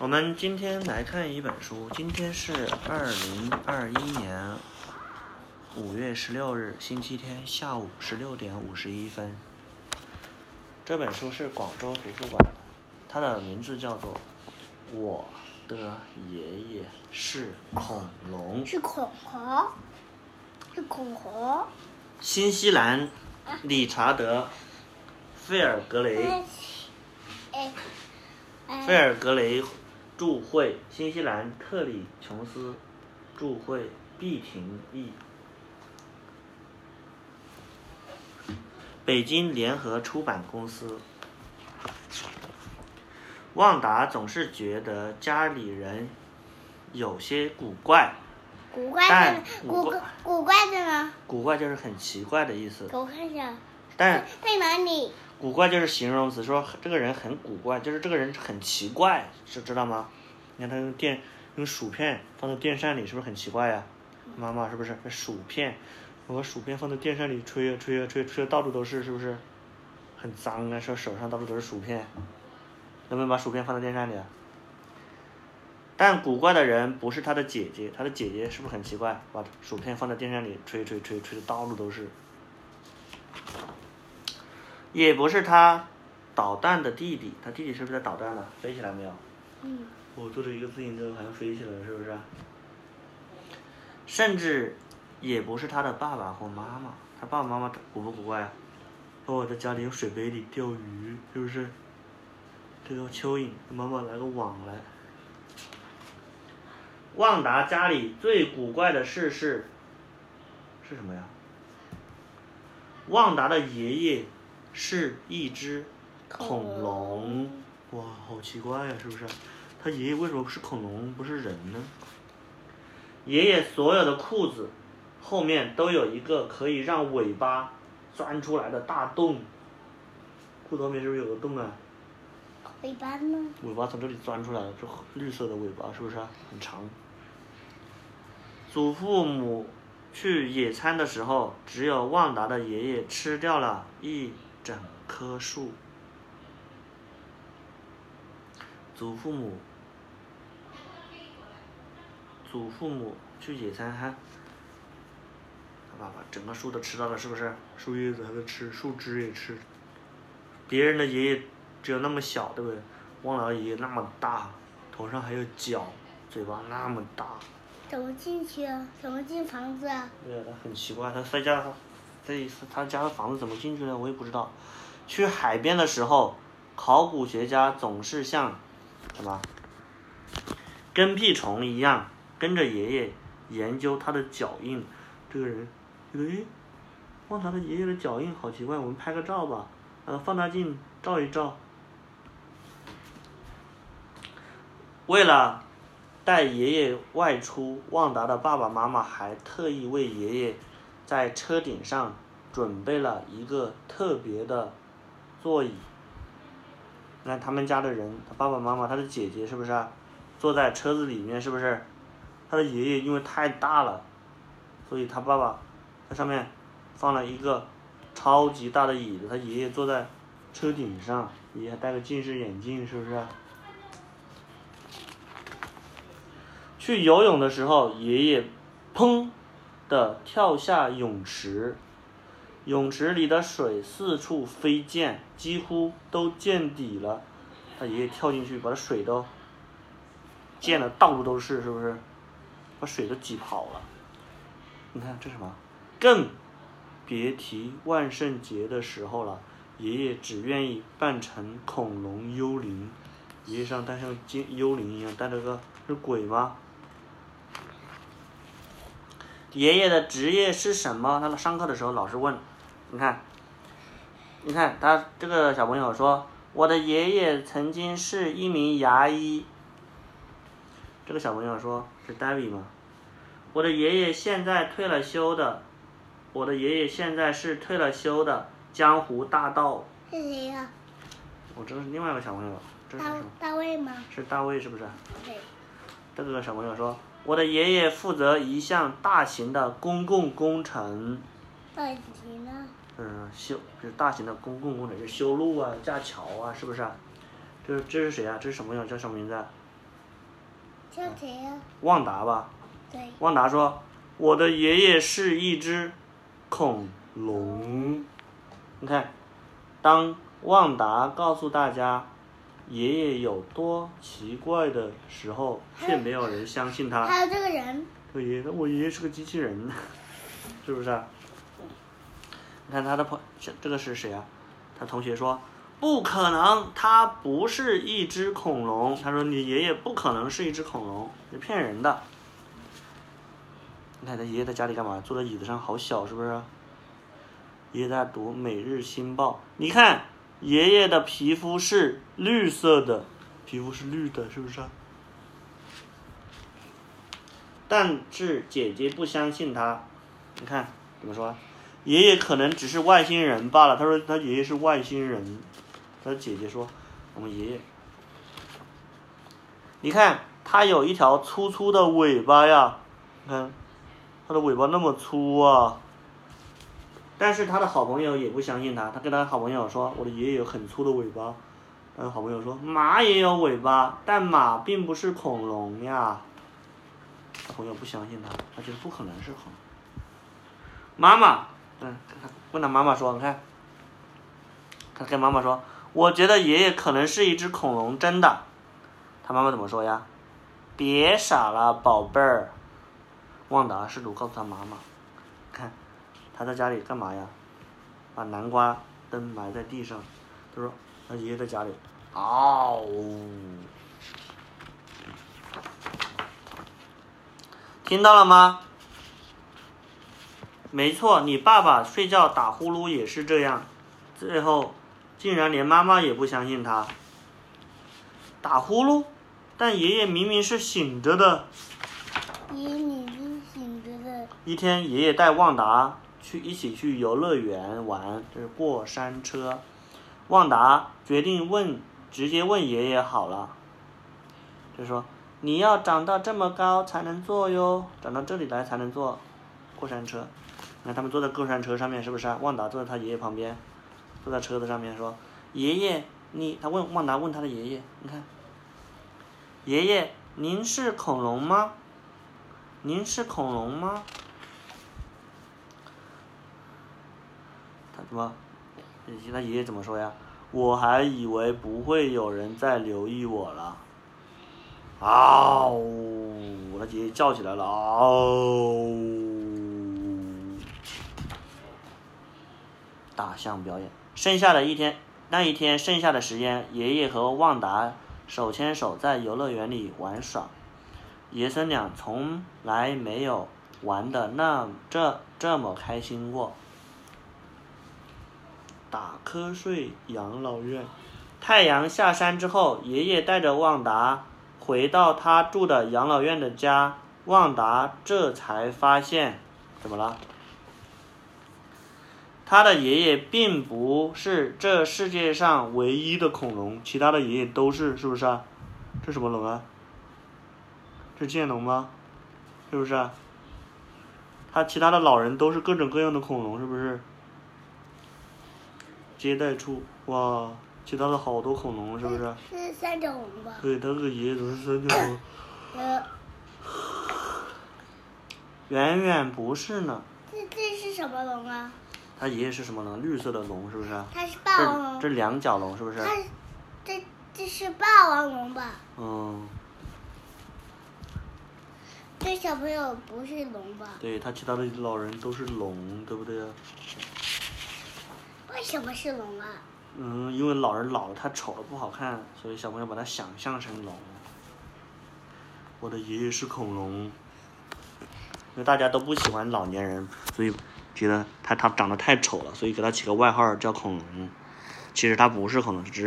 我们今天来看一本书，今天是二零二一年五月十六日，星期天下午十六点五十一分。这本书是广州图书馆的，它的名字叫做《我的爷爷是恐龙》。是恐龙，是恐龙。新西兰理查德·费尔格雷费尔格雷著会，新西兰特里琼斯著会，毕廷义。北京联合出版公司。旺达总是觉得家里人有些古怪，古怪但的古怪古古怪的呢？古怪就是很奇怪的意思，给我看一下，但在哪里？古怪就是形容词，说这个人很古怪，就是这个人很奇怪，知知道吗？你看他用电用薯片放在电扇里，是不是很奇怪呀？妈妈是不是？薯片，我把薯片放在电扇里吹啊吹啊吹，吹的到处都是，是不是？很脏啊，说手上到处都是薯片，能不能把薯片放在电扇里啊？但古怪的人不是他的姐姐，他的姐姐是不是很奇怪？把薯片放在电扇里吹吹吹，吹的到处都是。也不是他捣蛋的弟弟，他弟弟是不是在捣蛋了？飞起来没有？嗯，我坐着一个自行车好像飞起来了，是不是？甚至也不是他的爸爸或妈妈，他爸爸妈妈古不古怪啊？哦，在家里用水杯里钓鱼，是不是？这个蚯蚓，妈妈拿个网来。旺达家里最古怪的事是是什么呀？旺达的爷爷是一只恐龙，哇，好奇怪呀、是不是？他爷爷为什么是恐龙，不是人呢？爷爷所有的裤子后面都有一个可以让尾巴钻出来的大洞，裤子后面是不是有个洞啊？尾巴呢？尾巴从这里钻出来了，这绿色的尾巴是不是啊很长？祖父母去野餐的时候，只有旺达的爷爷吃掉了一整棵树。祖父母，祖父母去野餐哈，他爸爸整个树都吃到了，是不是？树叶子还在吃，树枝也吃。别人的爷爷只有那么小，对不对？汪老爷爷那么大，头上还有角，嘴巴那么大。怎么进去啊？怎么进房子啊？对啊，他很奇怪，他在家，这一次他家的房子怎么进去的，我也不知道。去海边的时候，考古学家总是像什么跟屁虫一样，跟着爷爷研究他的脚印。这个人觉得，诶，旺达的爷爷的脚印好奇怪，我们拍个照吧，呃，放大镜照一照。为了带爷爷外出，旺达的爸爸妈妈还特意为爷爷在车顶上准备了一个特别的座椅。你看他们家的人，他爸爸妈妈，他的姐姐是不是啊、坐在车子里面？是不是？他的爷爷因为太大了，所以他爸爸在上面放了一个超级大的椅子，他爷爷坐在车顶上，爷爷戴个近视眼镜，是不是？去游泳的时候，爷爷砰的跳下泳池，泳池里的水四处飞溅，几乎都见底了。他爷爷跳进去，把水都溅的到处都是，是不是？把水都挤跑了。你看这什么？更别提万圣节的时候了。爷爷只愿意扮成恐龙幽灵，爷爷上戴像精幽灵一样戴着个是鬼吗？爷爷的职业是什么？他上课的时候老师问，你看，你看他这个小朋友说，我的爷爷曾经是一名牙医。这个小朋友说是 David 吗？我的爷爷现在退了休的，我的爷爷现在是退了休的江湖大盗。是谁呀、我这是另外一个小朋友，这是大？大卫吗？是大卫是不是？对，这个小朋友说，我的爷爷负责一项大型的公共工程，大型呢？嗯，修就是大型的公共工程，就是修路啊、架桥啊，是不是啊？这这是谁啊？这是什么呀？叫什么名字啊？像谁呀？旺达吧。对，旺达说：“我的爷爷是一只恐龙。”你看，当旺达告诉大家爷爷有多奇怪的时候，却没有人相信他。还有这个人，我爷爷，我爷爷是个机器人，是不是啊？你看他的朋，这这个是谁啊？他同学说不可能，他不是一只恐龙。他说你爷爷不可能是一只恐龙，你骗人的。你看他爷爷在家里干嘛？坐在椅子上，好小，是不是？爷爷在读《每日新报》。你看爷爷的皮肤是绿色的，皮肤是绿的，是不是啊？但是姐姐不相信他，你看怎么说？爷爷可能只是外星人罢了。他说他爷爷是外星人，他姐姐说我们爷爷，你看他有一条粗粗的尾巴呀，你看他的尾巴那么粗啊。但是他的好朋友也不相信他，他跟他好朋友说我的爷爷有很粗的尾巴。他的好朋友说马也有尾巴，但马并不是恐龙呀。他朋友不相信他，他觉得不可能是恐龙。妈妈，嗯，他问他妈妈说，你看，他跟妈妈说，我觉得爷爷可能是一只恐龙，真的。他妈妈怎么说呀？别傻了，宝贝儿。旺达试图告诉他妈妈，他在家里干嘛呀？把南瓜灯埋在地上。他说，他爷爷在家里。嗷、听到了吗？没错，你爸爸睡觉打呼噜也是这样，最后竟然连妈妈也不相信他。打呼噜，但爷爷明明是醒着的。爷爷你是醒着的，一天，爷爷带旺达去一起去游乐园玩，就是过山车。旺达决定问，直接问爷爷好了，就说你要长到这么高才能坐哟，长到这里来才能坐过山车。你看他们坐在过山车上面，是不是啊？旺达坐在他爷爷旁边，坐在车子上面说：“爷爷，你……”他问旺达问他的爷爷，你看，爷爷，您是恐龙吗？您是恐龙吗？什么？他爷爷怎么说呀？我还以为不会有人再留意我了。嗷、呜！他爷爷叫起来了，嗷、大象表演。剩下的一天，那一天剩下的时间，爷爷和旺达手牵手在游乐园里玩耍。爷孙俩从来没有玩的那这这么开心过。打瞌睡养老院。太阳下山之后，爷爷带着旺达回到他住的养老院的家。旺达这才发现，怎么了？他的爷爷并不是这世界上唯一的恐龙，其他的爷爷都是，是不是啊？这什么龙啊？这剑龙吗？是不是啊？他其他的老人都是各种各样的恐龙，是不是？接待处，哇，其他的好多恐龙，是不是？是三角龙吧？对，他这个爷爷怎么是三角龙？呃，远远不是呢。这这是什么龙啊？他爷爷是什么龙？绿色的龙，是不是啊？它是霸王龙。这两角龙是不是？它这这是霸王龙吧？嗯，这小朋友不是龙吧？对他其他的老人都是龙，对不对啊？为什么是龙啊？嗯，因为老人老了他丑了不好看，所以小朋友把他想象成龙。我的爷爷是恐龙，因为大家都不喜欢老年人，所以觉得他他长得太丑了，所以给他起个外号叫恐龙。其实他不是恐龙，只是。